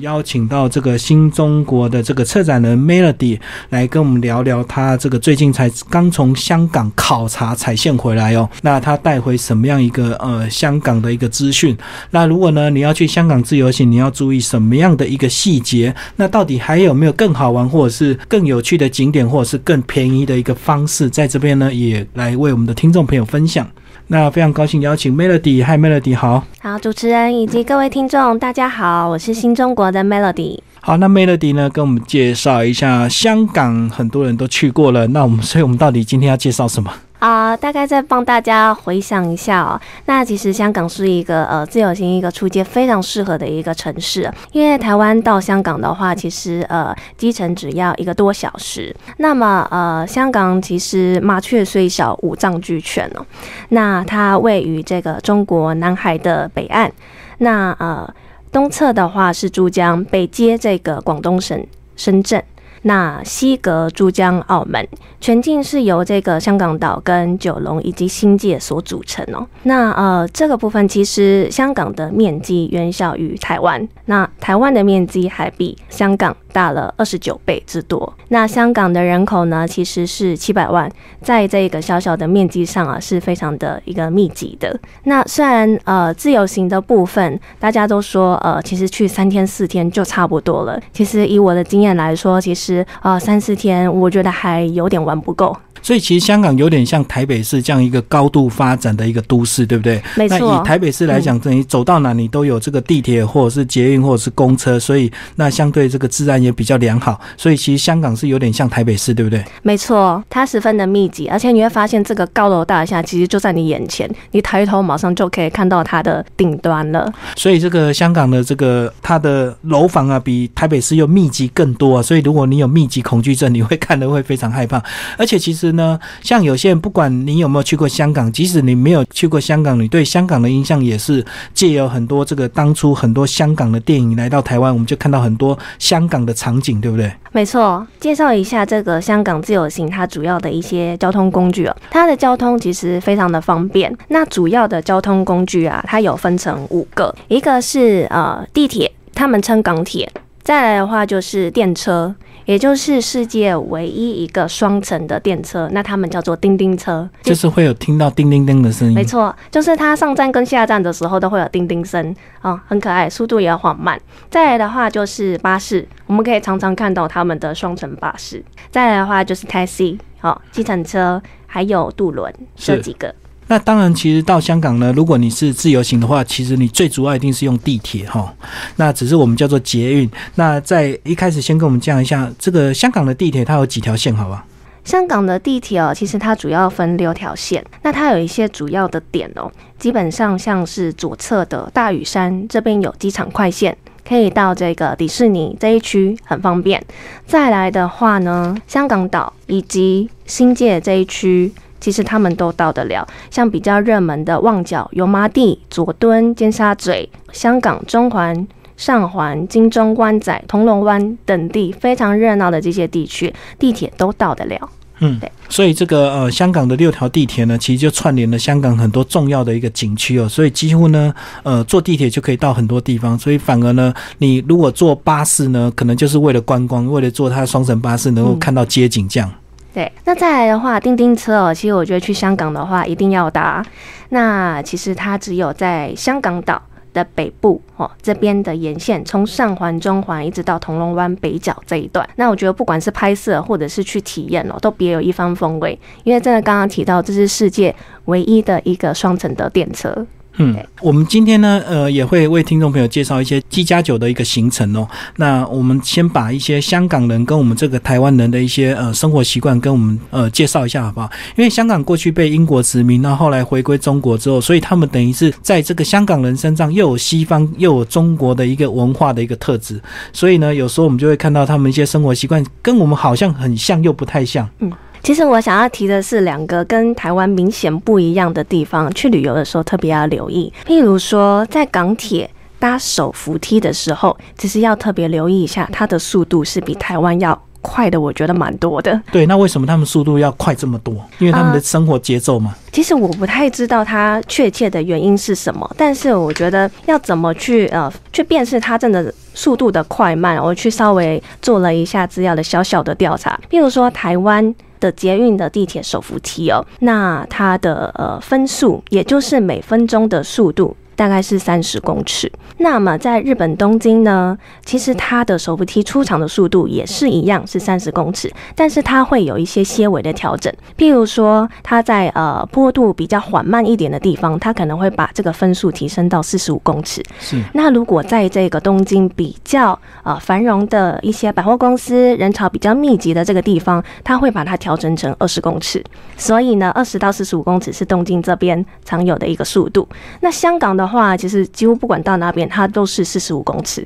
邀请到这个新中国的这个策展人 Melody 来跟我们聊聊，他这个最近才刚从香港考察采线回来哦。那他带回什么样一个呃香港的一个资讯？那如果呢你要去香港自由行，你要注意什么样的一个细节？那到底还有没有更好玩或者是更有趣的景点，或者是更便宜的一个方式？在这边呢也来为我们的听众朋友分享。那非常高兴邀请 Melody，嗨 Melody，好，好，主持人以及各位听众，大家好，我是新中国的 Melody。好，那 Melody 呢，跟我们介绍一下香港，很多人都去过了，那我们，所以我们到底今天要介绍什么？啊，大概再帮大家回想一下哦。那其实香港是一个呃自由行一个出街非常适合的一个城市，因为台湾到香港的话，其实呃机程只要一个多小时。那么呃香港其实麻雀虽小五脏俱全哦。那它位于这个中国南海的北岸，那呃东侧的话是珠江，北接这个广东省深圳。那西隔珠江、澳门，全境是由这个香港岛、跟九龙以及新界所组成哦。那呃，这个部分其实香港的面积远小于台湾，那台湾的面积还比香港。大了二十九倍之多。那香港的人口呢，其实是七百万，在这个小小的面积上啊，是非常的一个密集的。那虽然呃自由行的部分，大家都说呃其实去三天四天就差不多了。其实以我的经验来说，其实呃三四天我觉得还有点玩不够。所以其实香港有点像台北市这样一个高度发展的一个都市，对不对？没错。那以台北市来讲，等于走到哪里都有这个地铁或者是捷运或者是公车，所以那相对这个治安也比较良好。所以其实香港是有点像台北市，对不对？没错，它十分的密集，而且你会发现这个高楼大厦其实就在你眼前，你抬头马上就可以看到它的顶端了。所以这个香港的这个它的楼房啊，比台北市又密集更多啊。所以如果你有密集恐惧症，你会看的会非常害怕。而且其实。呢，像有些人，不管你有没有去过香港，即使你没有去过香港，你对香港的印象也是借由很多这个当初很多香港的电影来到台湾，我们就看到很多香港的场景，对不对？没错，介绍一下这个香港自由行，它主要的一些交通工具哦，它的交通其实非常的方便。那主要的交通工具啊，它有分成五个，一个是呃地铁，他们称港铁，再来的话就是电车。也就是世界唯一一个双层的电车，那他们叫做叮叮车，就是会有听到叮叮叮的声音。没错，就是它上站跟下站的时候都会有叮叮声啊，很可爱，速度也缓慢。再来的话就是巴士，我们可以常常看到他们的双层巴士。再来的话就是 taxi，好，计程车，还有渡轮这几个。那当然，其实到香港呢，如果你是自由行的话，其实你最主要一定是用地铁哈。那只是我们叫做捷运。那在一开始先跟我们讲一下，这个香港的地铁它有几条线，好吧？香港的地铁哦，其实它主要分六条线。那它有一些主要的点哦，基本上像是左侧的大屿山这边有机场快线，可以到这个迪士尼这一区很方便。再来的话呢，香港岛以及新界这一区。其实他们都到得了，像比较热门的旺角、油麻地、佐敦、尖沙咀、香港中环、上环、金钟、湾仔、铜锣湾等地非常热闹的这些地区，地铁都到得了。嗯，对。所以这个呃，香港的六条地铁呢，其实就串联了香港很多重要的一个景区哦。所以几乎呢，呃，坐地铁就可以到很多地方。所以反而呢，你如果坐巴士呢，可能就是为了观光，为了坐它双层巴士能够看到街景这样。对，那再来的话，叮叮车哦，其实我觉得去香港的话一定要搭。那其实它只有在香港岛的北部哦这边的沿线，从上环、中环一直到铜锣湾北角这一段。那我觉得不管是拍摄或者是去体验哦，都别有一番风味。因为真的刚刚提到，这是世界唯一的一个双层的电车。嗯，我们今天呢，呃，也会为听众朋友介绍一些七加九的一个行程哦。那我们先把一些香港人跟我们这个台湾人的一些呃生活习惯跟我们呃介绍一下，好不好？因为香港过去被英国殖民，那后来回归中国之后，所以他们等于是在这个香港人身上又有西方又有中国的一个文化的一个特质，所以呢，有时候我们就会看到他们一些生活习惯跟我们好像很像又不太像。嗯。其实我想要提的是两个跟台湾明显不一样的地方，去旅游的时候特别要留意。譬如说，在港铁搭手扶梯的时候，其实要特别留意一下，它的速度是比台湾要。快的，我觉得蛮多的。对，那为什么他们速度要快这么多？因为他们的生活节奏嘛。其实我不太知道它确切的原因是什么，但是我觉得要怎么去呃去辨识它真的速度的快慢，我去稍微做了一下资料的小小的调查。譬如说台湾的捷运的地铁手扶梯哦，那它的呃分数也就是每分钟的速度。大概是三十公尺。那么在日本东京呢，其实它的手扶梯出场的速度也是一样是三十公尺，但是它会有一些些微的调整。譬如说，它在呃坡度比较缓慢一点的地方，它可能会把这个分数提升到四十五公尺。是。那如果在这个东京比较呃繁荣的一些百货公司、人潮比较密集的这个地方，它会把它调整成二十公尺。所以呢，二十到四十五公尺是东京这边常有的一个速度。那香港的。话其实几乎不管到哪边，它都是四十五公尺，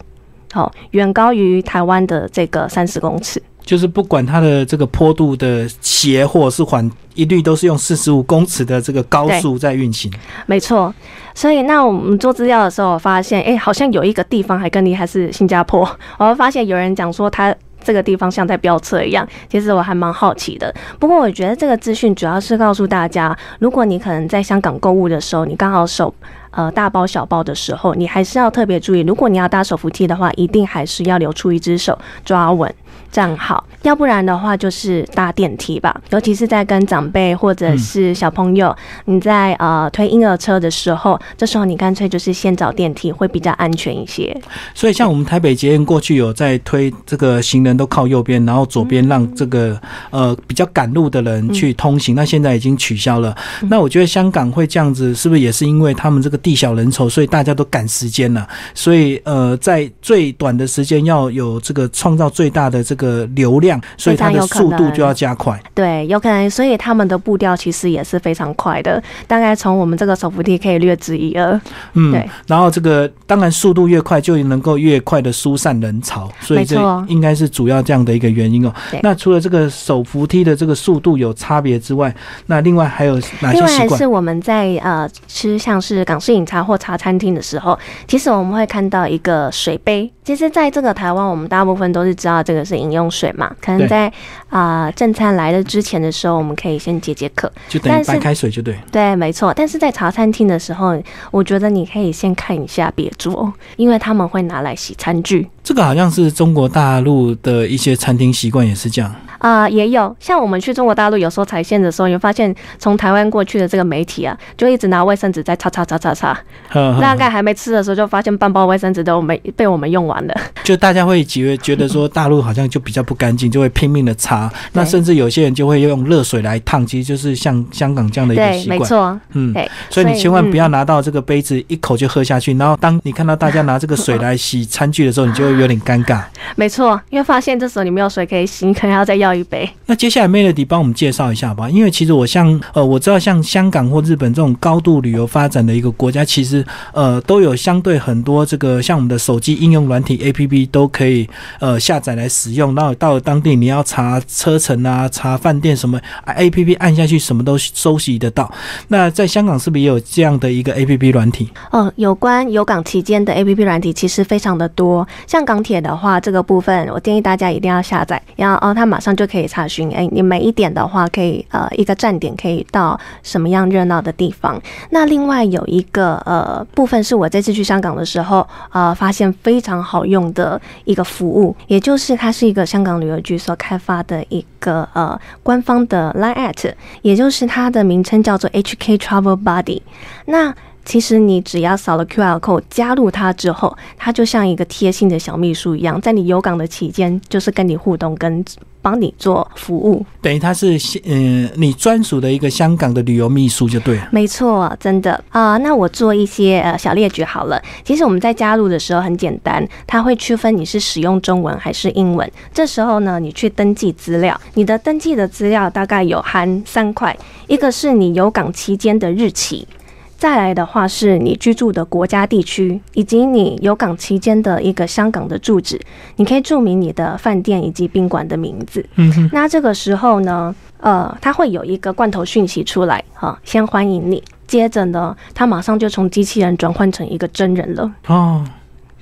好，远高于台湾的这个三十公尺。就是不管它的这个坡度的斜或是缓，一律都是用四十五公尺的这个高速在运行。没错，所以那我们做资料的时候发现，哎，好像有一个地方还更厉害，是新加坡。我会发现有人讲说，它这个地方像在飙车一样。其实我还蛮好奇的。不过我觉得这个资讯主要是告诉大家，如果你可能在香港购物的时候，你刚好手。呃，大包小包的时候，你还是要特别注意。如果你要搭手扶梯的话，一定还是要留出一只手抓稳站好，要不然的话就是搭电梯吧。尤其是在跟长辈或者是小朋友，你在呃推婴儿车的时候，这时候你干脆就是先找电梯，会比较安全一些。所以，像我们台北捷运过去有在推这个行人都靠右边，然后左边让这个呃比较赶路的人去通行。那现在已经取消了。那我觉得香港会这样子，是不是也是因为他们这个？地小人稠，所以大家都赶时间了。所以呃，在最短的时间要有这个创造最大的这个流量，所以它的速度就要加快。对，有可能，所以他们的步调其实也是非常快的。大概从我们这个手扶梯可以略知一二。嗯，对。然后这个当然速度越快，就能够越快的疏散人潮。所以这应该是主要这样的一个原因哦。那除了这个手扶梯的这个速度有差别之外，那另外还有哪些习惯？另外是我们在呃吃像是港式。饮茶或茶餐厅的时候，其实我们会看到一个水杯。其实，在这个台湾，我们大部分都是知道这个是饮用水嘛。可能在啊正餐来的之前的时候，我们可以先解解渴，就等于白开水就对。对，没错。但是在茶餐厅的时候，我觉得你可以先看一下别桌，因为他们会拿来洗餐具。这个好像是中国大陆的一些餐厅习惯，也是这样。啊，也有像我们去中国大陆，有时候踩线的时候，你会发现从台湾过去的这个媒体啊，就一直拿卫生纸在擦擦擦擦擦。大概还没吃的时候，就发现半包卫生纸都没被我们用完了。就大家会觉觉得说大陆好像就比较不干净，就会拼命的擦。那甚至有些人就会用热水来烫，其实就是像香港这样的一个习惯。没错，嗯，对。所以你千万不要拿到这个杯子一口就喝下去，然后当你看到大家拿这个水来洗餐具的时候，你就会有点尴尬。没错，因为发现这时候你没有水可以洗，你可能要再要一杯。那接下来 Melody 帮我们介绍一下吧，因为其实我像呃，我知道像香港或日本这种高度旅游发展的一个国家，其实呃都有相对很多这个像我们的手机应用软体 APP 都可以呃下载来使用。然后到了当地你要查车程啊、查饭店什么，APP 按下去什么都收集得到。那在香港是不是也有这样的一个 APP 软体？哦，有关有港期间的 APP 软体其实非常的多。像港铁的话，这个部分我建议大家一定要下载，然后哦，它马上就可以查询。哎，你每一点的话，可以呃一个站点可以到什么样热闹的地方？那另外有一个呃部分是我这次去香港的时候呃发现非常好用的一个服务，也就是它是一个香港旅游局所开发的一个呃官方的 Line at，也就是它的名称叫做 HK Travel Buddy。那其实你只要扫了 QR code 加入它之后，它就像一个贴心的小秘书一样，在你有港的期间，就是跟你互动，跟帮你做服务。等于它是嗯你专属的一个香港的旅游秘书就对了。没错，真的啊。那我做一些呃小列举好了。其实我们在加入的时候很简单，它会区分你是使用中文还是英文。这时候呢，你去登记资料，你的登记的资料大概有含三块，一个是你有港期间的日期。再来的话是你居住的国家地区，以及你游港期间的一个香港的住址，你可以注明你的饭店以及宾馆的名字。嗯哼，那这个时候呢，呃，它会有一个罐头讯息出来，哈，先欢迎你。接着呢，它马上就从机器人转换成一个真人了。哦。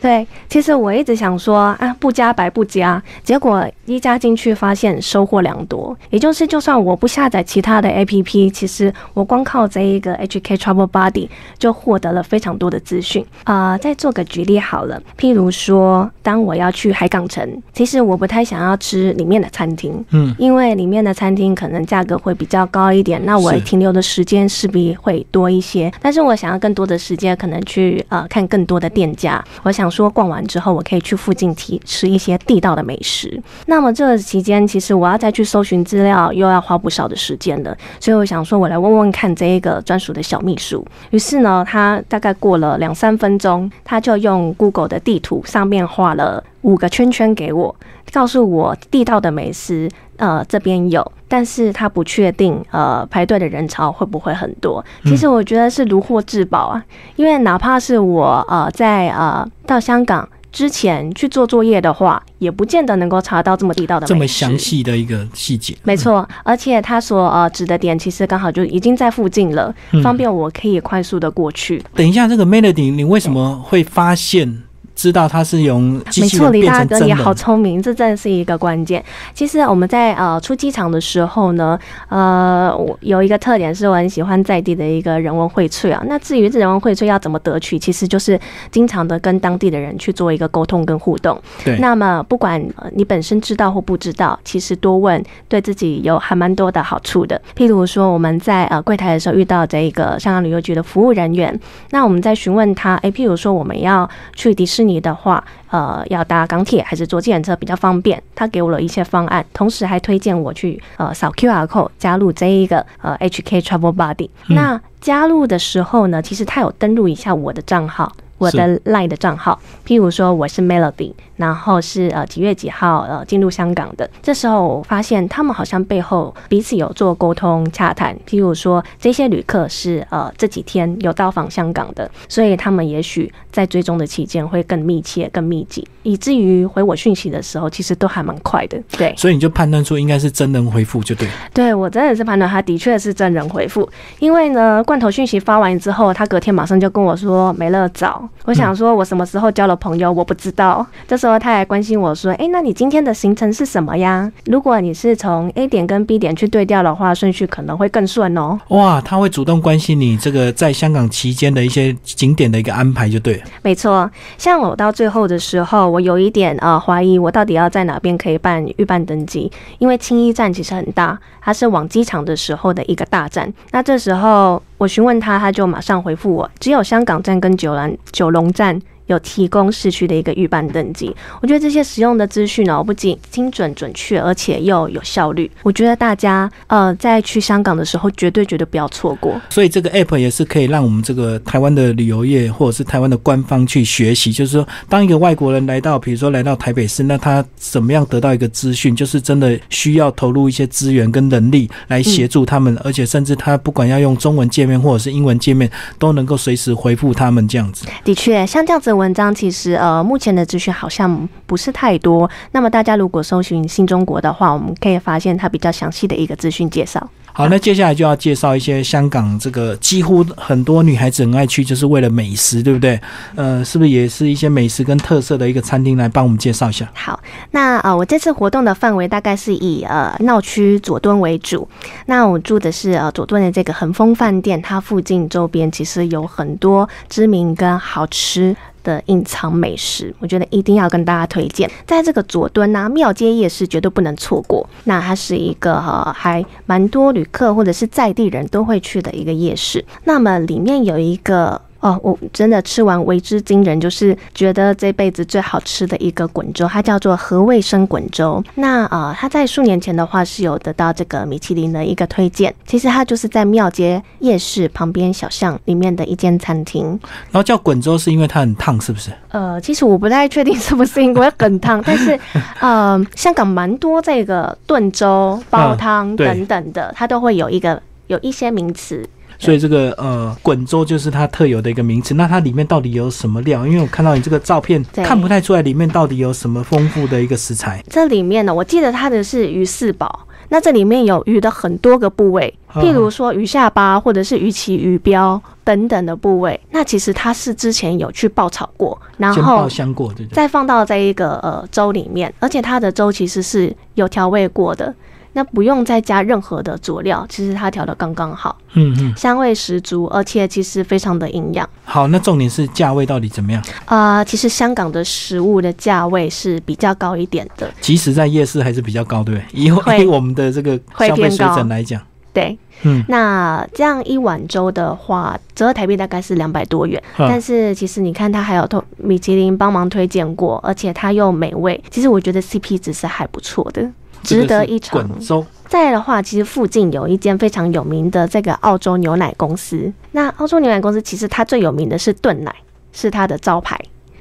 对，其实我一直想说啊，不加白不加，结果一加进去发现收获良多。也就是，就算我不下载其他的 APP，其实我光靠这一个 HK Travel Buddy 就获得了非常多的资讯。啊，再做个举例好了，譬如说，当我要去海港城，其实我不太想要吃里面的餐厅，嗯，因为里面的餐厅可能价格会比较高一点，那我停留的时间势必会多一些。但是我想要更多的时间，可能去呃看更多的店家。我想说逛完之后，我可以去附近提吃一些地道的美食。那么这个期间，其实我要再去搜寻资料，又要花不少的时间了。所以我想说，我来问问看这一个专属的小秘书。于是呢，他大概过了两三分钟，他就用 Google 的地图上面画了五个圈圈给我，告诉我地道的美食，呃，这边有，但是他不确定，呃，排队的人潮会不会很多。其实我觉得是如获至宝啊，因为哪怕是我呃在呃到香港。之前去做作业的话，也不见得能够查到这么地道的这么详。细的一个细节，没错，而且他所呃指的点其实刚好就已经在附近了，嗯方便我可以快速的过去。等一下，这个 Melody，你为什么会发现知道它是用机没错，李大哥也变成真人？好聪明，这真的是一个关键。其实我们在呃出机场的时候呢，呃，我有一个特点是我很喜欢在地的一个人文荟萃啊。那至于这人文荟萃要怎么得取，其实就是经常的跟当地的人去做一个沟通跟互动。对，那么不管呃你本身知道或不知道，其实多问对自己有还蛮多的好处的。譬如说我们在呃柜台的时候遇到这一个香港旅游局的服务人员，那我们在询问他，诶，譬如说我们要去迪士尼的话，呃，要搭港铁还是坐计程车比较方便？他给我了一些方案，同时还推荐我去呃扫 QR code 加入这一个呃 HK Travel Buddy。嗯那加入的时候呢，其实他有登录一下我的账号。我的 LINE 的账号，譬如说我是 Melody，然后是呃几月几号呃进入香港的。这时候我发现他们好像背后彼此有做沟通洽谈，譬如说这些旅客是呃这几天有到访香港的，所以他们也许在追踪的期间会更密切、更密集，以至于回我讯息的时候其实都还蛮快的。对，所以你就判断出应该是真人回复就对了。对我真的是判断他的确是真人回复，因为呢，罐头讯息发完之后，他隔天马上就跟我说没了早。我想说，我什么时候交了朋友，我不知道。这时候他还关心我说，诶，那你今天的行程是什么呀？如果你是从 A 点跟 B 点去对调的话，顺序可能会更顺哦。哇，他会主动关心你这个在香港期间的一些景点的一个安排就对了。没错，像我到最后的时候，我有一点呃怀疑，我到底要在哪边可以办预办登记？因为青衣站其实很大，它是往机场的时候的一个大站。那这时候我询问他，他就马上回复我，只有香港站跟九兰九龙站。有提供市区的一个预办登记，我觉得这些实用的资讯呢，不仅精准准确，而且又有效率。我觉得大家呃在去香港的时候，绝对绝对不要错过。所以这个 app 也是可以让我们这个台湾的旅游业或者是台湾的官方去学习，就是说，当一个外国人来到，比如说来到台北市，那他怎么样得到一个资讯，就是真的需要投入一些资源跟能力来协助他们，而且甚至他不管要用中文界面或者是英文界面，都能够随时回复他们这样子。的确，像这样子的文章，其实呃，目前的资讯好像不是太多。那么大家如果搜寻新中国的话，我们可以发现它比较详细的一个资讯介绍。好，那接下来就要介绍一些香港这个几乎很多女孩子很爱去，就是为了美食，对不对？呃，是不是也是一些美食跟特色的一个餐厅来帮我们介绍一下？好，那呃，我这次活动的范围大概是以呃闹区佐敦为主。那我住的是呃佐敦的这个恒丰饭店，它附近周边其实有很多知名跟好吃。的隐藏美食，我觉得一定要跟大家推荐。在这个佐敦啊，庙街夜市绝对不能错过。那它是一个呃还蛮多旅客或者是在地人都会去的一个夜市。那么里面有一个。哦，我真的吃完为之惊人，就是觉得这辈子最好吃的一个滚粥，它叫做和味生滚粥。那呃，它在数年前的话是有得到这个米其林的一个推荐。其实它就是在庙街夜市旁边小巷里面的一间餐厅。然后叫滚粥是因为它很烫，是不是？呃，其实我不太确定是不是因为很烫，但是 呃，香港蛮多这个炖粥、煲汤等等的，它都会有一个有一些名词。所以这个呃滚粥就是它特有的一个名词。那它里面到底有什么料？因为我看到你这个照片看不太出来里面到底有什么丰富的一个食材。这里面呢，我记得它的是鱼四宝。那这里面有鱼的很多个部位，嗯譬如说鱼下巴或者是鱼鳍、鱼标等等的部位。那其实它是之前有去爆炒过，然后爆香过？再放到这一个呃粥里面，而且它的粥其实是有调味过的，那不用再加任何的佐料，其实它调的刚刚好，嗯嗯，香味十足，而且其实非常的营养。好，那重点是价位到底怎么样？啊、其实香港的食物的价位是比较高一点的，即使在夜市还是比较高，对不对？以我们的这个消费水准来讲，对。嗯，那这样一碗粥的话，折合台币大概是两百多元。嗯但是其实你看，它还有透米其林帮忙推荐过，而且它又美味。其实我觉得 CP 值是还不错的，值得一尝。滚粥，再来的话，其实附近有一间非常有名的这个澳洲牛奶公司。那澳洲牛奶公司其实它最有名的是炖奶，是它的招牌。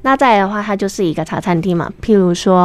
那再来的话，它就是一个茶餐厅嘛，譬如说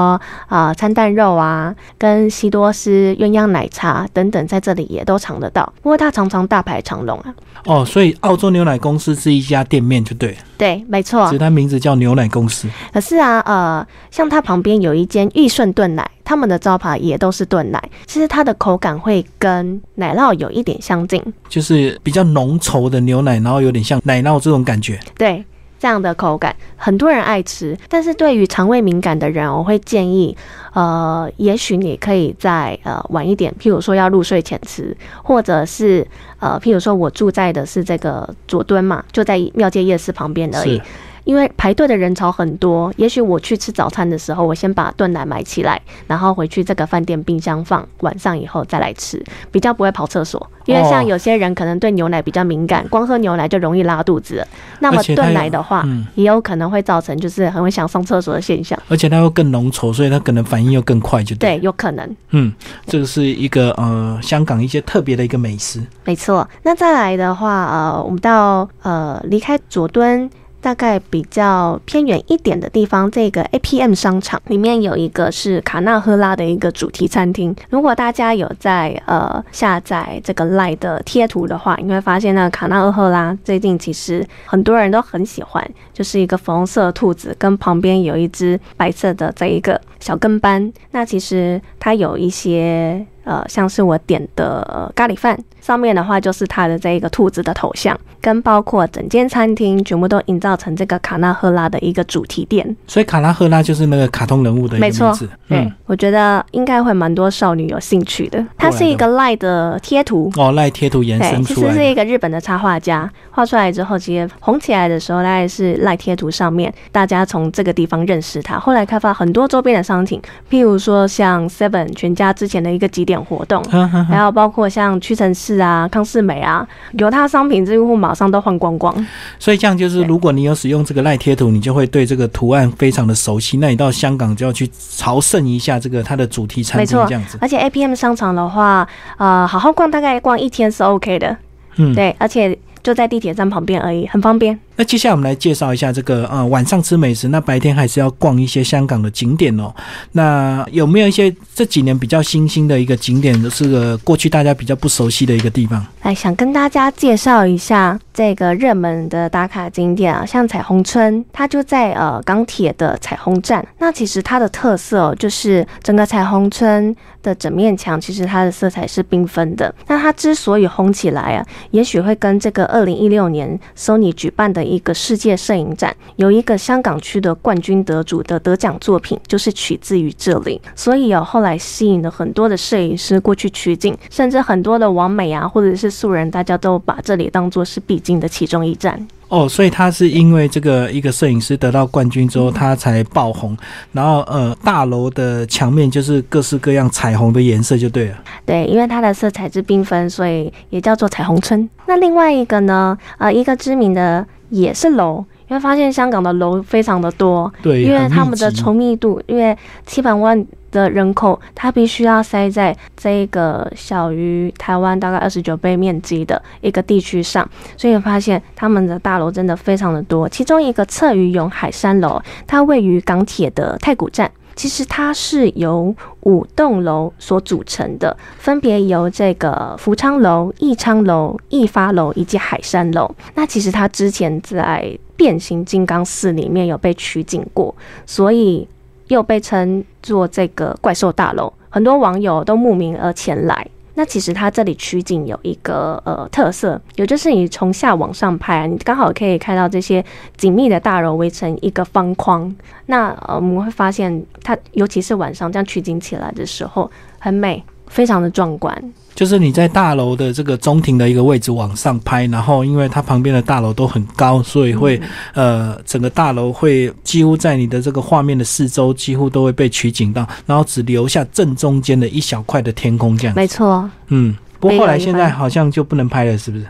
啊、呃餐蛋肉啊，跟西多士鸳鸯奶茶等等，在这里也都尝得到。不过它常常大排长龙啊。哦，所以澳洲牛奶公司是一家店面，就对了，对，没错其实。它名字叫牛奶公司。可是啊，呃，像它旁边有一间益顺炖奶，他们的招牌也都是炖奶。其实它的口感会跟奶酪有一点相近。就是比较浓稠的牛奶，然后有点像奶酪这种感觉。对这样的口感，很多人爱吃，但是对于肠胃敏感的人，我会建议，呃，也许你可以在呃晚一点，譬如说要入睡前吃，或者是呃，譬如说我住在的是这个佐敦嘛，就在庙街夜市旁边而已。因为排队的人潮很多，也许我去吃早餐的时候，我先把炖奶买起来，然后回去这个饭店冰箱放，晚上以后再来吃，比较不会跑厕所。因为像哦有些人可能对牛奶比较敏感，光喝牛奶就容易拉肚子。那么炖奶的话，嗯也有可能会造成就是很会想上厕所的现象。而且它又更浓稠，所以它可能反应又更快，就对。对，有可能，嗯，这个是一个呃香港一些特别的一个美食。没错。那再来的话，呃，我们到呃离开佐敦。大概比较偏远一点的地方，这个 APM 商场里面有一个是卡纳赫拉的一个主题餐厅。如果大家有在呃下载这个 Line 的贴图的话，你会发现那卡纳赫拉最近其实很多人都很喜欢，就是一个粉红色兔子跟旁边有一只白色的这一个小跟班。那其实它有一些呃，像是我点的、咖喱饭，上面的话就是它的这一个兔子的头像，跟包括整间餐厅全部都营造成这个卡纳赫拉的一个主题店。所以卡纳赫拉就是那个卡通人物的一个没错名字。对，嗯，我觉得应该会蛮多少女有兴趣的。它是一个赖的贴图。哦，赖贴图延对，伸出来。其实是一个日本的插画家画出来之后，其实红起来的时候，大概是赖贴图上面大家从这个地方认识它。后来开发很多周边的商品，譬如说像 Seven 全家之前的一个几点活动，还有包括像屈臣氏啊、康士美啊，有它商品几乎马上都换光光。所以这样就是，如果你有使用这个赖贴图，你就会对这个图案非常的熟悉。那你到香港就要去朝圣一下这个它的主题餐厅这样子。而且 APM 商场的话，呃，好好逛大概逛一天是 OK 的，嗯，对，而且就在地铁站旁边而已，很方便。那接下来我们来介绍一下这个呃晚上吃美食，那白天还是要逛一些香港的景点哦。那有没有一些这几年比较新兴的一个景点，是个过去大家比较不熟悉的一个地方？来，想跟大家介绍一下这个热门的打卡景点啊，像彩虹村，它就在呃港铁的彩虹站。那其实它的特色哦就是整个彩虹村的整面墙，其实它的色彩是缤纷的。那它之所以红起来啊，也许会跟这个二零一六年 Sony 举办的一个世界摄影展，有一个香港区的冠军得主的得奖作品，就是取自于这里。所以哦，后来吸引了很多的摄影师过去取景，甚至很多的网美啊，或者是素人，大家都把这里当做是必经的其中一站。哦，所以他是因为这个一个摄影师得到冠军之后，他才爆红。然后呃，大楼的墙面就是各式各样彩虹的颜色就对了。对，因为它的色彩之缤纷，所以也叫做彩虹村。那另外一个呢，呃，一个知名的也是楼，因为发现香港的楼非常的多，对，因为他们的稠密度，因为七百万的人口，它必须要塞在这个小于台湾大概二十九倍面积的一个地区上，所以发现他们的大楼真的非常的多。其中一个侧于涌海山楼，它位于港铁的太古站。其实它是由五栋楼所组成的，分别由这个福昌楼、益昌楼、益发楼以及海山楼。那其实它之前在变形金刚四里面有被取景过，所以又被称作这个怪兽大楼，很多网友都慕名而前来。那其实它这里取景有一个呃特色，也就是你从下往上拍，你刚好可以看到这些紧密的大楼围成一个方框。那呃我们会发现它，尤其是晚上这样取景起来的时候，很美，非常的壮观。就是你在大楼的这个中庭的一个位置往上拍，然后因为它旁边的大楼都很高，所以会呃整个大楼会几乎在你的这个画面的四周几乎都会被取景到，然后只留下正中间的一小块的天空这样。没错，嗯。不过后来现在好像就不能拍了，是不是？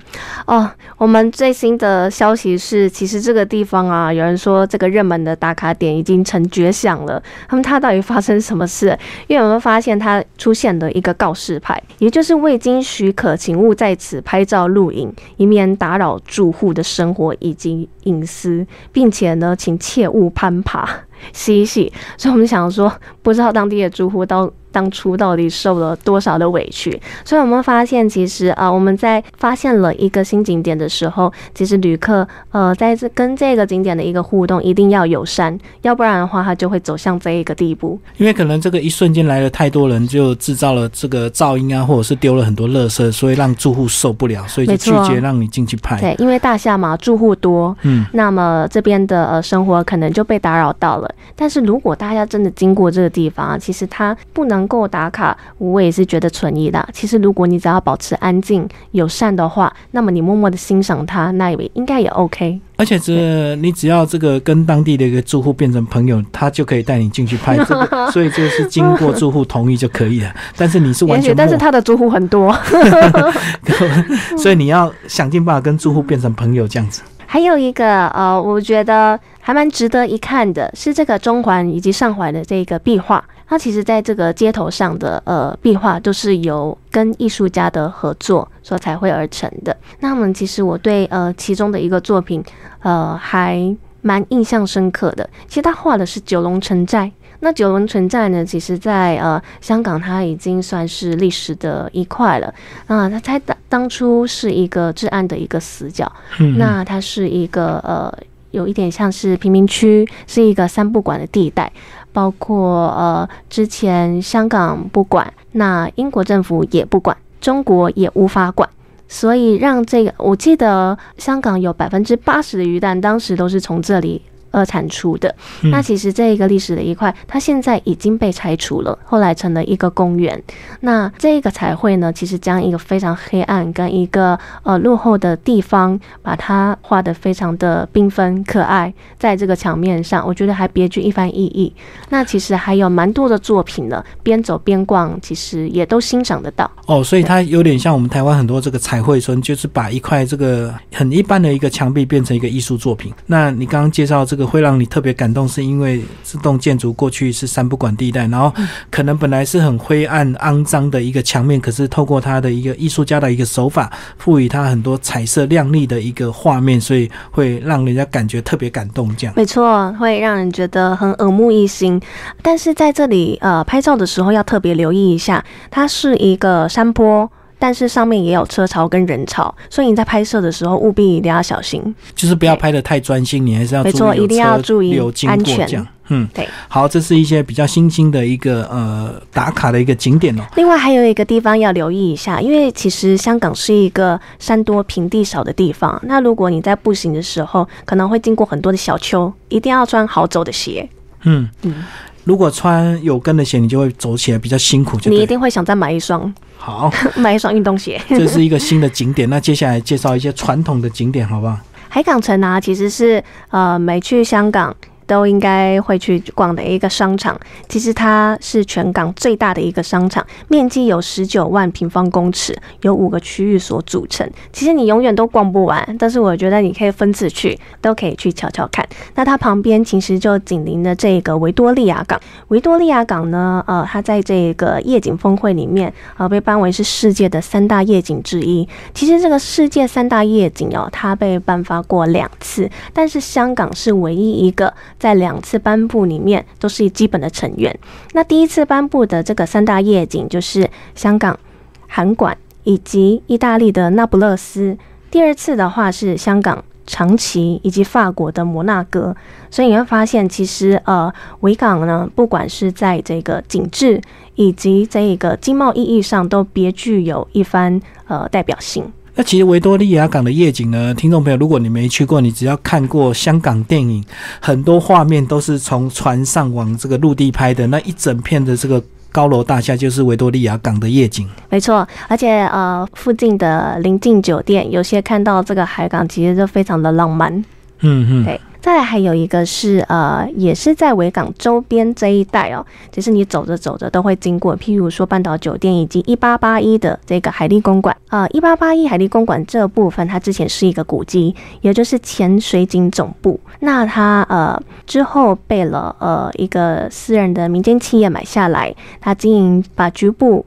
哦，我们最新的消息是，其实这个地方啊，有人说这个热门的打卡点已经成绝响了。那么它到底发生什么事？因为我们发现它出现了一个告示牌，也就是未经许可，请勿在此拍照录影，以免打扰住户的生活以及隐私，并且呢，请切勿攀爬、嬉戏。所以我们想说，不知道当地的住户到。当初到底受了多少的委屈？所以我们发现，其实啊，我们在发现了一个新景点的时候，其实旅客呃，在这跟这个景点的一个互动一定要友善，要不然的话，他就会走向这一个地步。因为可能这个一瞬间来了太多人，就制造了这个噪音啊，或者是丢了很多垃圾，所以让住户受不了，所以就拒绝让你进去拍。对，因为大厦嘛，住户多，嗯，那么这边的呃生活可能就被打扰到了。但是如果大家真的经过这个地方啊，其实它不能。能够打卡，我也是觉得存疑的。其实，如果你只要保持安静、友善的话，那么你默默的欣赏它，那也应该也 OK。而且，这你只要这个跟当地的一个住户变成朋友，他就可以带你进去拍。这个，所以这个是经过住户同意就可以了。但是你是完全，但是他的住户很多，所以你要想尽办法跟住户变成朋友，这样子。还有一个呃，我觉得还蛮值得一看的，是这个中环以及上环的这个壁画。它其实在这个街头上的呃壁画都是由跟艺术家的合作所彩绘而成的。那么其实我对呃其中的一个作品呃还蛮印象深刻的。其实他画的是九龙城寨。那九龙城寨呢，其实在呃香港它已经算是历史的一块了啊。它才当当初是一个治安的一个死角。那它是一个呃有一点像是贫民区，是一个三不管的地带。包括呃，之前香港不管，那英国政府也不管，中国也无法管，所以让这个，我记得香港有百分之八十的鱼蛋，当时都是从这里。而产出的，那其实这一个历史的一块，它现在已经被拆除了，后来成了一个公园。那这个彩绘呢，其实将一个非常黑暗跟一个呃落后的地方，把它画得非常的缤纷可爱，在这个墙面上，我觉得还别具一番意义。那其实还有蛮多的作品呢，边走边逛，其实也都欣赏得到。哦，所以它有点像我们台湾很多这个彩绘村，就是把一块这个很一般的一个墙壁变成一个艺术作品。那你刚刚介绍这个。会让你特别感动，是因为这栋建筑过去是三不管地带，然后可能本来是很灰暗、肮脏的一个墙面，可是透过他的一个艺术家的一个手法，赋予它很多彩色亮丽的一个画面，所以会让人家感觉特别感动。这样没错，会让人觉得很耳目一新。但是在这里呃拍照的时候要特别留意一下，它是一个山坡。但是上面也有车潮跟人潮，所以你在拍摄的时候务必一定要小心，就是不要拍的太专心，你还是要没错，一定要注意安全。嗯，对。好，这是一些比较新兴的一个呃打卡的一个景点哦。另外还有一个地方要留意一下，因为其实香港是一个山多平地少的地方，那如果你在步行的时候，可能会经过很多的小丘，一定要穿好走的鞋。嗯嗯。如果穿有跟的鞋，你就会走起来比较辛苦。你一定会想再买一双。好，买一双运动鞋。这是一个新的景点，那 接下来介绍一些传统的景点，好不好？海港城啊，其实是呃，没去香港。都应该会去逛的一个商场，其实它是全港最大的一个商场，面积有十九万平方公尺，有五个区域所组成。其实你永远都逛不完，但是我觉得你可以分次去，都可以去瞧瞧看。那它旁边其实就紧邻的这个维多利亚港，维多利亚港呢，呃，它在这个夜景峰会里面，呃，被颁为是世界的三大夜景之一。其实这个世界三大夜景哦，它被颁发过两次，但是香港是唯一一个。在两次颁布里面都是基本的成员。那第一次颁布的这个三大夜景就是香港、韩馆以及意大利的那不勒斯。第二次的话是香港、长崎以及法国的摩纳哥，所以你会发现，其实呃，维港呢，不管是在这个景致以及这个经贸意义上，都别具有一番呃代表性。那其实维多利亚港的夜景呢，听众朋友，如果你没去过，你只要看过香港电影，很多画面都是从船上往这个陆地拍的，那一整片的这个高楼大厦就是维多利亚港的夜景。没错，而且呃，附近的临近酒店，有些看到这个海港，其实就非常的浪漫。嗯嗯，对。再来还有一个是呃，也是在维港周边这一带哦，就是你走着走着都会经过，譬如说半岛酒店以及一八八一的这个海利公馆啊，一八八一海利公馆这部分它之前是一个古迹，也就是前水警总部，那它呃之后被了呃一个私人的民间企业买下来，它经营把局部。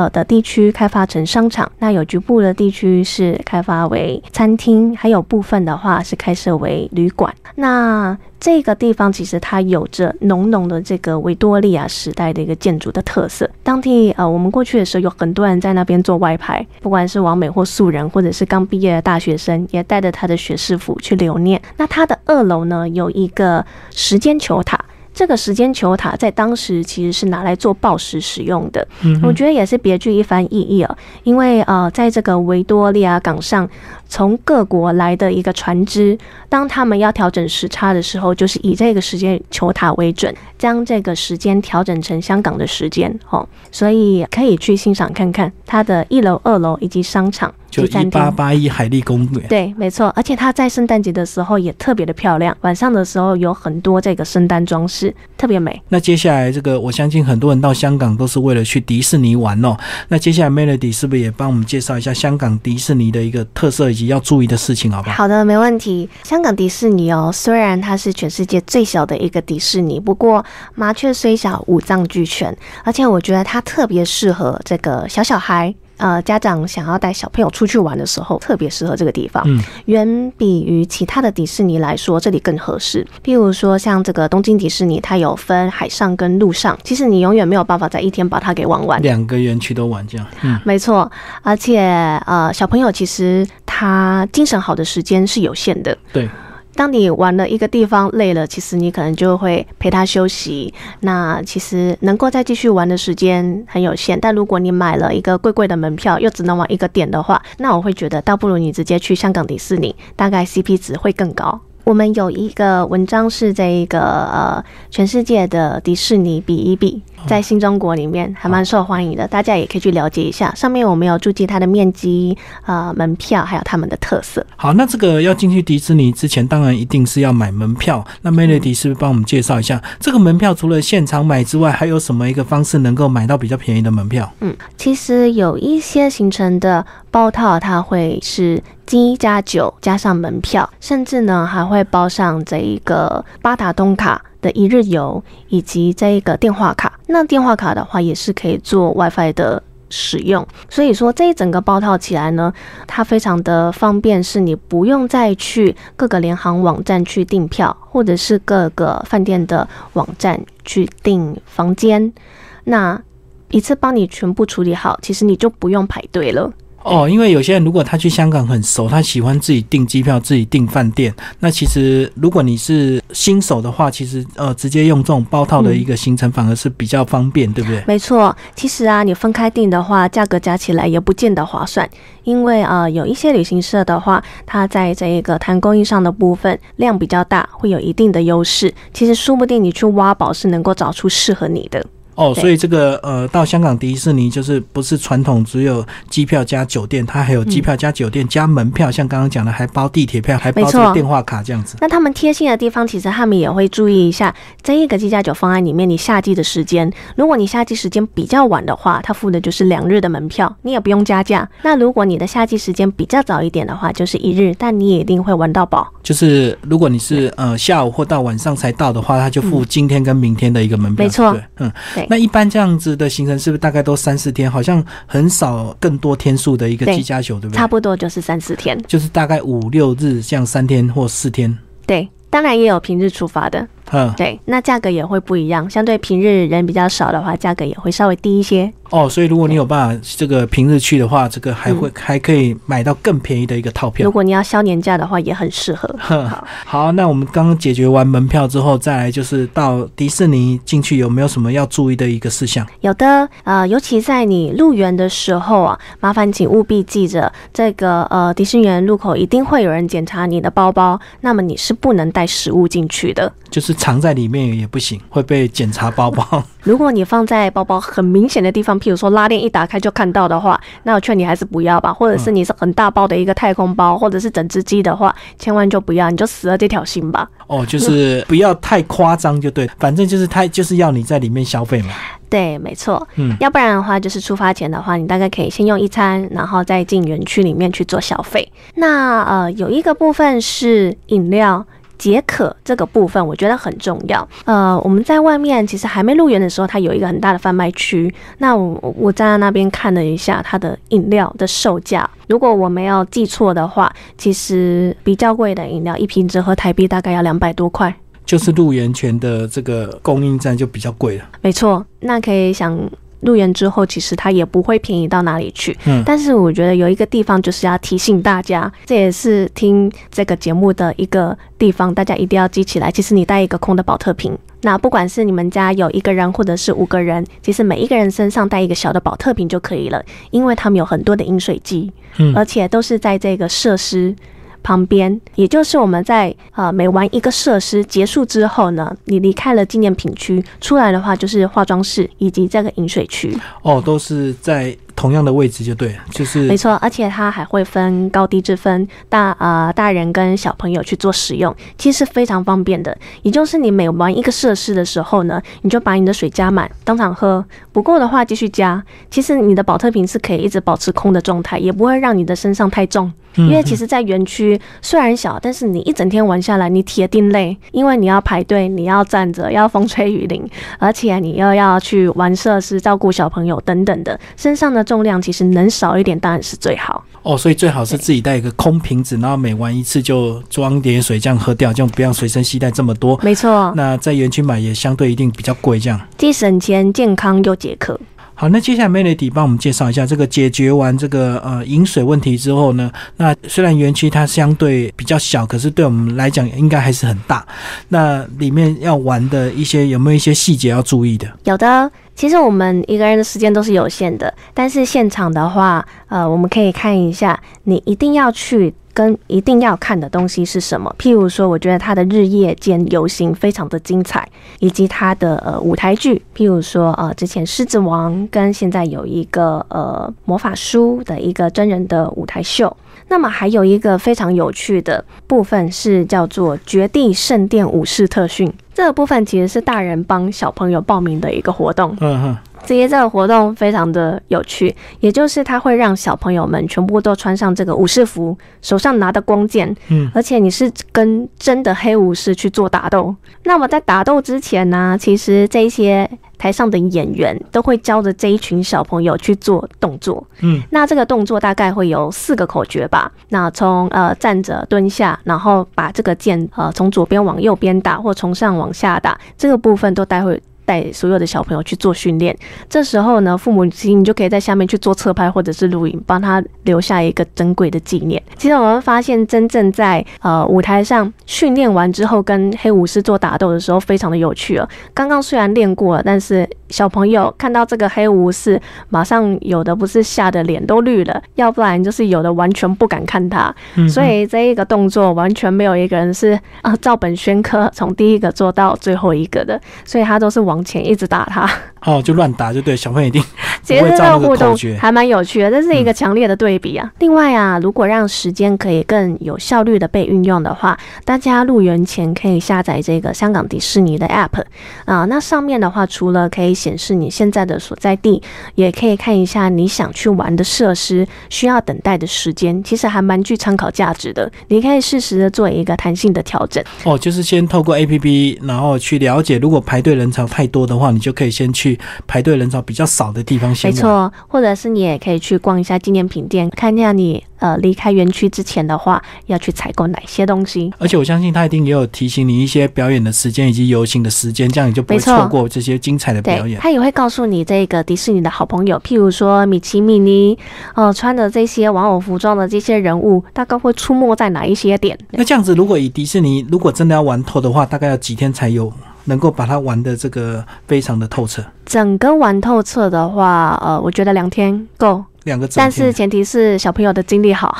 呃的地区开发成商场，那有局部的地区是开发为餐厅，还有部分的话是开设为旅馆。那这个地方其实它有着浓浓的这个维多利亚时代的一个建筑的特色。当地呃，我们过去的时候有很多人在那边做外拍，不管是完美或素人，或者是刚毕业的大学生，也带着他的学士服去留念。那它的二楼呢，有一个时间球塔。这个时间球塔在当时其实是拿来做报时使用的，我觉得也是别具一番意义哦。因为呃，在这个维多利亚港上，从各国来的一个船只，当他们要调整时差的时候，就是以这个时间球塔为准，将这个时间调整成香港的时间哦。所以可以去欣赏看看它的一楼、二楼以及商场。就一八八一海利公园，对，没错，而且它在圣诞节的时候也特别的漂亮，晚上的时候有很多这个圣诞装饰，特别美。那接下来这个，我相信很多人到香港都是为了去迪士尼玩哦。那接下来 Melody 是不是也帮我们介绍一下香港迪士尼的一个特色以及要注意的事情，好不好？好的，没问题。香港迪士尼哦，虽然它是全世界最小的一个迪士尼，不过麻雀虽小，五脏俱全，而且我觉得它特别适合这个小小孩。呃，家长想要带小朋友出去玩的时候，特别适合这个地方。嗯，远比于其他的迪士尼来说，这里更合适。譬如说，像这个东京迪士尼，它有分海上跟陆上，其实你永远没有办法在一天把它给玩完。两个园区都玩这样。嗯，没错。而且，呃，小朋友其实他精神好的时间是有限的。对。当你玩了一个地方累了，其实你可能就会陪他休息。那其实能够再继续玩的时间很有限。但如果你买了一个贵贵的门票，又只能玩一个点的话，那我会觉得倒不如你直接去香港迪士尼，大概 CP 值会更高。我们有一个文章是这一个呃，全世界的迪士尼比一比。在新中国里面还蛮受欢迎的，大家也可以去了解一下。上面我们有注记它的面积、呃门票，还有他们的特色。好，那这个要进去迪士尼之前，当然一定是要买门票。那 Melody 是不是帮我们介绍一下这个门票？除了现场买之外，还有什么一个方式能够买到比较便宜的门票？嗯，其实有一些行程的包套，它会是机加酒加上门票，甚至呢还会包上这一个八达通卡。的一日游以及这一个电话卡，那电话卡的话也是可以做 WiFi 的使用，所以说这一整个包套起来呢，它非常的方便，是你不用再去各个联航网站去订票，或者是各个饭店的网站去订房间，那一次帮你全部处理好，其实你就不用排队了。哦，因为有些人如果他去香港很熟，他喜欢自己订机票、自己订饭店。那其实如果你是新手的话，其实呃直接用这种包套的一个行程反而是比较方便，对不对？没错，其实啊，你分开订的话，价格加起来也不见得划算。因为啊，有一些旅行社的话，它在这一个谈供应上的部分量比较大，会有一定的优势。其实说不定你去挖宝是能够找出适合你的。哦，所以这个呃，到香港迪士尼就是不是传统只有机票加酒店，它还有机票加酒店加门票，像刚刚讲的还包地铁票，还包这个电话卡这样子。那他们贴心的地方，其实他们也会注意一下这一个机加酒方案里面，你夏季的时间，如果你夏季时间比较晚的话，他付的就是两日的门票，你也不用加价。那如果你的夏季时间比较早一点的话，就是一日，但你也一定会玩到饱。就是如果你是呃下午或到晚上才到的话，他就付今天跟明天的一个门票。没错，嗯，对。那一般这样子的行程是不是大概都三四天？好像很少更多天数的一个机加酒，对不对？差不多就是三四天，就是大概五六日这样三天或四天。对，当然也有平日出发的。嗯，对，那价格也会不一样。相对平日人比较少的话，价格也会稍微低一些。哦，所以如果你有办法这个平日去的话，这个还会、还可以买到更便宜的一个套票如。果你要消年假的话，也很适合。好好，那我们刚刚解决完门票之后，再来就是到迪士尼进去有没有什么要注意的一个事项？有的，呃，尤其在你入园的时候啊，麻烦请务必记着，这个呃迪士尼园入口一定会有人检查你的包包，那么你是不能带食物进去的。就是藏在里面也不行，会被检查包包。如果你放在包包很明显的地方，譬如说拉链一打开就看到的话，那我劝你还是不要吧。或者是你是很大包的一个太空包，或者是整只鸡的话，千万就不要，你就死了这条心吧。哦，就是不要太夸张就对，反正就是他就是要你在里面消费嘛。对，没错。嗯要不然的话，就是出发前的话，你大概可以先用一餐，然后再进园区里面去做消费。那呃，有一个部分是饮料。解渴这个部分我觉得很重要。呃，我们在外面其实还没入园的时候，它有一个很大的贩卖区。那我我站在那边看了一下它的饮料的售价，如果我没有记错的话，其实比较贵的饮料一瓶折合台币大概要两百多块。就是入园前的这个供应站就比较贵了。没错，那可以想入园之后，其实它也不会便宜到哪里去。嗯但是我觉得有一个地方就是要提醒大家，这也是听这个节目的一个地方，大家一定要记起来。其实你带一个空的保特瓶，那不管是你们家有一个人或者是五个人，其实每一个人身上带一个小的保特瓶就可以了，因为他们有很多的饮水机，嗯而且都是在这个设施。旁边，也就是我们在呃每玩一个设施结束之后呢，你离开了纪念品区，出来的话就是化妆室以及这个饮水区。哦，都是在同样的位置就对了，就是没错，而且它还会分高低之分，大呃大人跟小朋友去做使用，其实非常方便的。也就是你每玩一个设施的时候呢，你就把你的水加满，当场喝，不够的话继续加。其实你的保特瓶是可以一直保持空的状态，也不会让你的身上太重。嗯因为其实，在园区虽然小，但是你一整天玩下来，你铁定累，因为你要排队，你要站着，要风吹雨淋，而且你又要去玩设施、照顾小朋友等等的，身上的重量其实能少一点当然是最好。哦，所以最好是自己带一个空瓶子，然后每玩一次就装点水这样喝掉，这样不要随身携带这么多。没错，那在园区买也相对一定比较贵，这样。既省钱、健康又解渴。好，那接下来 Melody 帮我们介绍一下这个解决完这个呃饮水问题之后呢，那虽然园区它相对比较小，可是对我们来讲应该还是很大。那里面要玩的一些有没有一些细节要注意的？有的，其实我们一个人的时间都是有限的，但是现场的话，呃，我们可以看一下，你一定要去。跟一定要看的东西是什么？譬如说，我觉得他的日夜间游行非常的精彩，以及他的呃舞台剧，譬如说呃之前《狮子王》跟现在有一个呃魔法书的一个真人的舞台秀。那么还有一个非常有趣的部分是叫做《绝地圣殿武士特训》，这个部分其实是大人帮小朋友报名的一个活动。嗯哼，这些这个活动非常的有趣，也就是它会让小朋友们全部都穿上这个武士服，手上拿的光剑，嗯，而且你是跟真的黑武士去做打斗。那么在打斗之前呢，其实这些台上的演员都会教着这一群小朋友去做动作。嗯，那这个动作大概会有四个口诀吧。那从呃站着蹲下，然后把这个剑呃从左边往右边打，或从上往下打，这个部分都待会。带所有的小朋友去做训练，这时候呢，父母亲你就可以在下面去做侧拍或者是录影，帮他留下一个珍贵的纪念。其实我们发现，真正在呃舞台上训练完之后，跟黑武士做打斗的时候，非常的有趣哦。刚刚虽然练过了，但是小朋友看到这个黑武士，马上有的不是吓得脸都绿了，要不然就是有的完全不敢看他。嗯所以这一个动作完全没有一个人是啊照本宣科，从第一个做到最后一个的，所以他都是往前一直打他。哦，就乱打就对，小朋友一定 其实这个互动。还蛮有趣的，这是一个强烈的对比啊。另外啊，如果让时间可以更有效率的被运用的话，大家入园前可以下载这个香港迪士尼的 App 啊、那上面的话，除了可以显示你现在的所在地，也可以看一下你想去玩的设施需要等待的时间，其实还蛮具参考价值的。你可以适时的做一个弹性的调整。哦，就是先透过 A P P，然后去了解，如果排队人潮太多的话，你就可以先去排队人潮比较少的地方先。没错，或者是你也可以去逛一下纪念品店，看一下你呃离开园区之前的话，要去采购哪些东西。而且我相信他一定也有提醒你一些表演的时间以及游行的时间，这样你就不会错错过这些精彩的表对，演。他也会告诉你这个迪士尼的好朋友，譬如说米奇、米妮，哦、穿的这些玩偶服装的这些人物，大概会出没在哪一些点？那这样子，如果以迪士尼如果真的要玩透的话，大概要几天才有能够把它玩的这个非常的透彻？整个玩透彻的话，呃，我觉得两天够，两个整但是。前提是小朋友的精力好。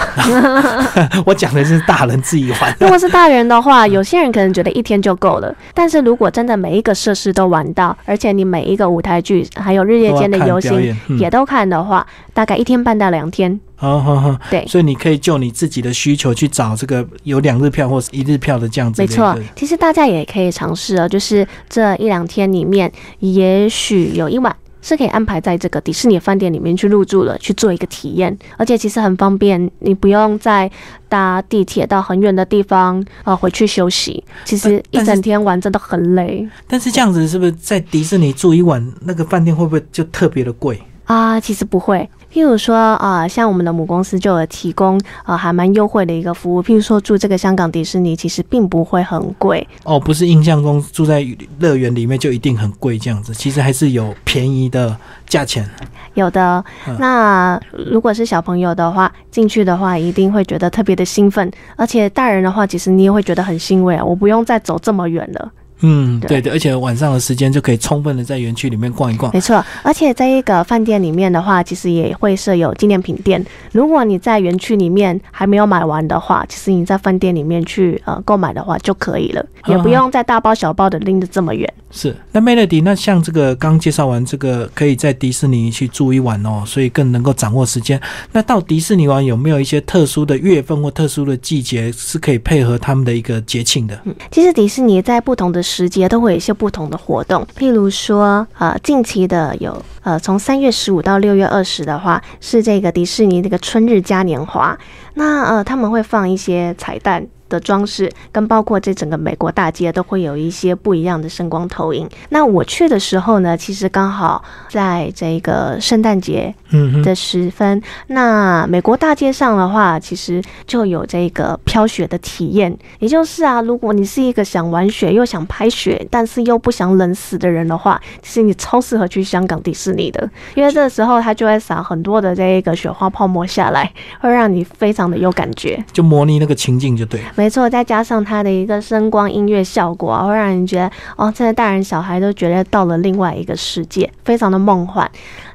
我讲的是大人自己玩。如果是大人的话，有些人可能觉得一天就够了。但是如果真的每一个设施都玩到，而且你每一个舞台剧还有日夜间的游行也都看的话，大概一天半到两天。好好好，对所以你可以就你自己的需求去找这个有两日票或是一日票的这样子没错。，其实大家也可以尝试哦，就是这一两天里面，也许有一晚。是可以安排在这个迪士尼饭店里面去入住了，去做一个体验，而且其实很方便，你不用再搭地铁到很远的地方呃回去休息。其实一整天玩真的很累但是这样子是不是在迪士尼住一晚，那个饭店会不会就特别的贵？啊。其实不会，譬如说啊、像我们的母公司就有提供呃还蛮优惠的一个服务，譬如说住这个香港迪士尼，其实并不会很贵。哦，不是印象中住在乐园里面就一定很贵这样子，其实还是有便宜的价钱。有的嗯，那如果是小朋友的话，进去的话一定会觉得特别的兴奋，而且大人的话，其实你也会觉得很欣慰啊，我不用再走这么远了。嗯，对对的，而且晚上的时间就可以充分的在园区里面逛一逛。没错，而且在一个饭店里面的话，其实也会设有纪念品店。如果你在园区里面还没有买完的话，其实你在饭店里面去呃购买的话就可以了，也不用再大包小包的拎着这么远。是，那 Melody，那像这个刚介绍完这个可以在迪士尼去住一晚哦，所以更能够掌握时间。那到迪士尼玩有没有一些特殊的月份或特殊的季节是可以配合他们的一个节庆的？嗯其实迪士尼在不同的时节都会有一些不同的活动，譬如说，呃，近期的有，呃，从三月十五到六月二十的话，是这个迪士尼这个春日嘉年华，那呃，他们会放一些彩蛋。的装饰跟包括这整个美国大街都会有一些不一样的声光投影。那我去的时候呢，其实刚好在这个圣诞节嗯，的时分。那美国大街上的话，其实就有这个飘雪的体验，也就是啊，如果你是一个想玩雪又想拍雪，但是又不想冷死的人的话，其实你超适合去香港迪士尼的，因为这时候它就会撒很多的这个雪花泡沫下来，会让你非常的有感觉。就模拟那个情境就对了。没错，再加上它的一个声光音乐效果啊，会让人觉得哦，这些大人小孩都觉得到了另外一个世界，非常的梦幻。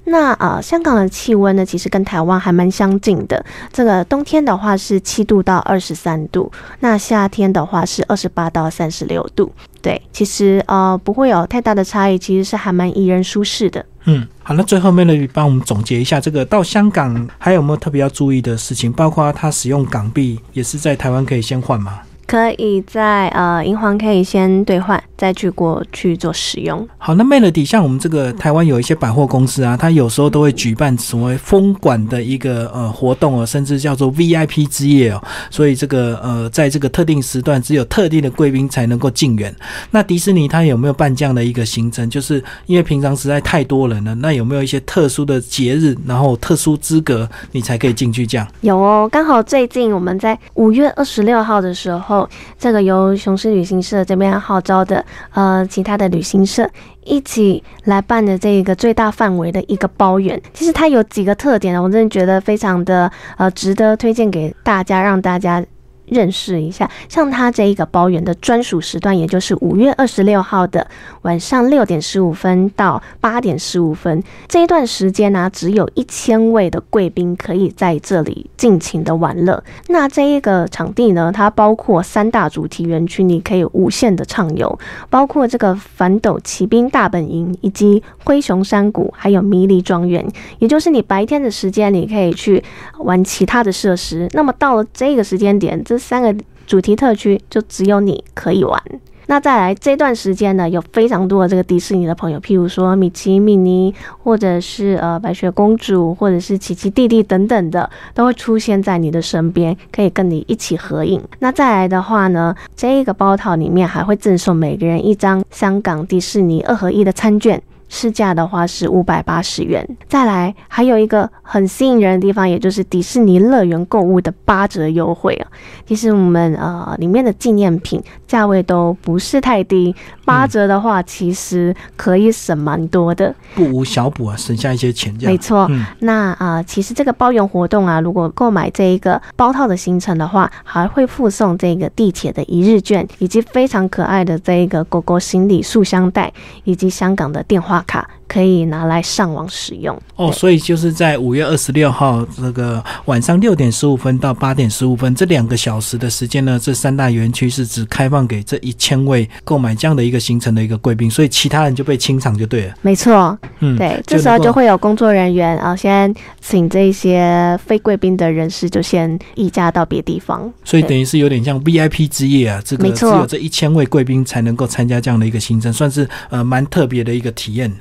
那呃，香港的气温呢，其实跟台湾还蛮相近的。这个冬天的话是七度到二十三度，那夏天的话是二十八到三十六度。对，其实呃不会有太大的差异，其实是还蛮宜人舒适的。嗯，好，那最后 Melody 帮我们总结一下，这个到香港还有没有特别要注意的事情？包括它使用港币也是在台湾可以先换吗？可以在呃银行可以先兑换，再去过去做使用。好，那 Melody 像我们这个台湾有一些百货公司啊，它有时候都会举办所谓封馆的一个呃活动哦，甚至叫做 VIP 之夜哦。所以这个呃，在这个特定时段，只有特定的贵宾才能够进园。那迪士尼它有没有办这样的一个行程？就是因为平常实在太多人了，那有没有一些特殊的节日，然后特殊资格你才可以进去这样？有哦，刚好最近我们在五月二十六号的时候，这个由雄狮旅行社这边号召的呃其他的旅行社一起来办的这个最大范围的一个包圆，其实它有几个特点呢，我真的觉得非常的呃值得推荐给大家，让大家。认识一下，像它这一个包园的专属时段，也就是五月二十六号的晚上六点十五分到八点十五分这一段时间呢、只有一千位的贵宾可以在这里尽情的玩乐。那这一个场地呢，它包括三大主题园区，你可以无限的畅游，包括这个反斗骑兵大本营，以及灰熊山谷，还有迷离庄园。也就是你白天的时间，你可以去玩其他的设施。那么到了这个时间点，这三个主题特区就只有你可以玩。那再来这段时间呢，有非常多的这个迪士尼的朋友，譬如说米奇、米妮，或者是呃白雪公主，或者是奇奇弟弟等等的，都会出现在你的身边，可以跟你一起合影。那再来的话呢，这个包套里面还会赠送每个人一张香港迪士尼二合一的餐券。市价的话是五百八十元。再来，还有一个很吸引人的地方，也就是迪士尼乐园购物的八折优惠啊。其实我们呃里面的纪念品价位都不是太低，八折的话其实可以省蛮多的，不无小补啊，省下一些钱这样。没错。嗯那啊、呃其实这个包邮活动啊，如果购买这一个包套的行程的话，还会附送这个地铁的一日券，以及非常可爱的这一个狗狗行李塑箱袋，以及香港的电话卡，可以拿来上网使用。哦，所以就是在五月二十六号这个晚上六点十五分到八点十五分这两个小时的时间呢，这三大园区是只开放给这一千位购买这样的一个行程的一个贵宾，所以其他人就被清场就对了。没错，嗯，对，这时候就会有工作人员啊，先请这些非贵宾的人士就先移驾到别地方。所以等于是有点像 VIP 之夜啊，这个只有这一千位贵宾才能够参加这样的一个行程，算是呃蛮特别的一个体验。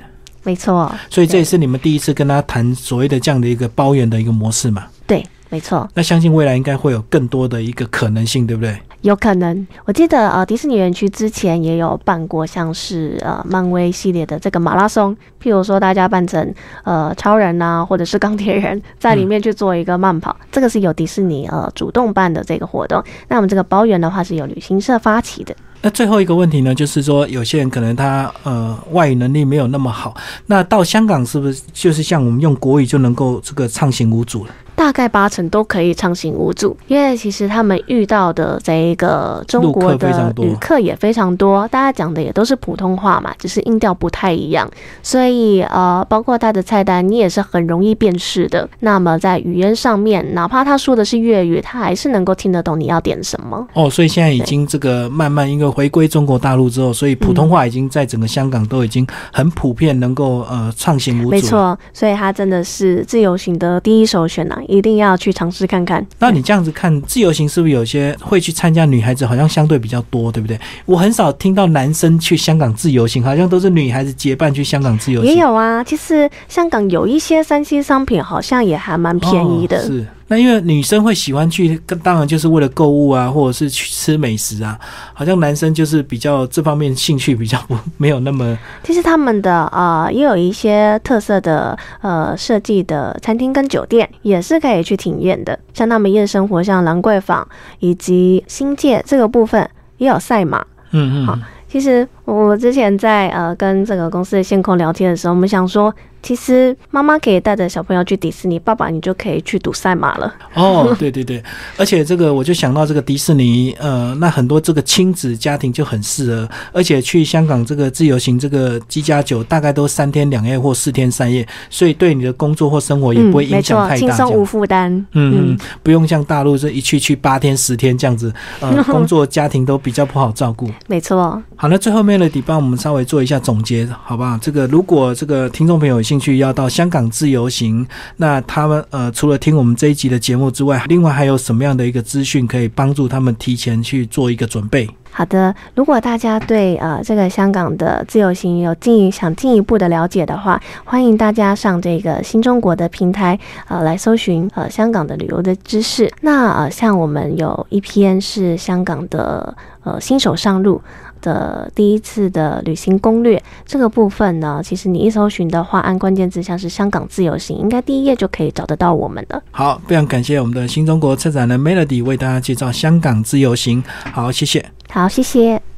没错，所以这也是你们第一次跟他谈所谓的这样的一个包圆的一个模式嘛？对，没错。那相信未来应该会有更多的一个可能性，对不对？有可能，我记得呃，迪士尼园区之前也有办过像是呃漫威系列的这个马拉松，譬如说大家扮成呃超人啊，或者是钢铁人，在里面去做一个慢跑，这个是由迪士尼呃主动办的这个活动。那我们这个包圆的话是由旅行社发起的。那最后一个问题呢，就是说有些人可能他呃外语能力没有那么好，那到香港是不是就是像我们用国语就能够这个畅行无阻了？大概八成都可以畅行无阻，因为其实他们遇到的这一个中国的旅客也非常多，大家讲的也都是普通话嘛，只是音调不太一样，所以呃，包括他的菜单你也是很容易辨识的。那么在语言上面，哪怕他说的是粤语，他还是能够听得懂你要点什么。哦，所以现在已经这个慢慢因为回归中国大陆之后，所以普通话已经在整个香港都已经很普遍，能够呃畅行无阻。没。错，所以它真的是自由行的第一首选呐、一定要去尝试看看。那你这样子看自由行，是不是有些会去参加女孩子好像相对比较多，对不对？我很少听到男生去香港自由行，好像都是女孩子结伴去香港自由行。也有啊，其实香港有一些三 C 商品好像也还蛮便宜的。哦是，那因为女生会喜欢去，当然就是为了购物啊，或者是去吃美食啊。好像男生就是比较这方面兴趣比较不 没有那么其实他们的呃也有一些特色的呃设计的餐厅跟酒店也是可以去体验的，像他们夜生活，像兰桂坊以及新界这个部分也有赛马。嗯嗯嗯。其实我之前在呃跟这个公司的线控聊天的时候，我们想说，其实妈妈可以带着小朋友去迪士尼，爸爸你就可以去赌赛马了。哦，对对对，而且这个我就想到这个迪士尼，呃，那很多这个亲子家庭就很适合，而且去香港这个自由行这个机加酒大概都三天两夜或四天三夜，所以对你的工作或生活也不会影响太大。轻松无负担。嗯嗯，不用像大陆这一去去八天十天这样子，呃，工作家庭都比较不好照顾。没错。好，那最后 Melody 帮我们稍微做一下总结，好不好？这个如果这个听众朋友有兴趣要到香港自由行，那他们呃除了听我们这一集的节目之外，另外还有什么样的一个资讯可以帮助他们提前去做一个准备？好的，如果大家对呃这个香港的自由行有进想进一步的了解的话，欢迎大家上这个新中国的平台呃来搜寻呃香港的旅游的知识。那呃像我们有一篇是香港的呃新手上路。的第一次的旅行攻略这个部分呢，其实你一搜寻的话，按关键字像是香港自由行，应该第一页就可以找得到我们的。好，非常感谢我们的新中国策展人 Melody 为大家介绍香港自由行。好，谢谢。好，谢谢。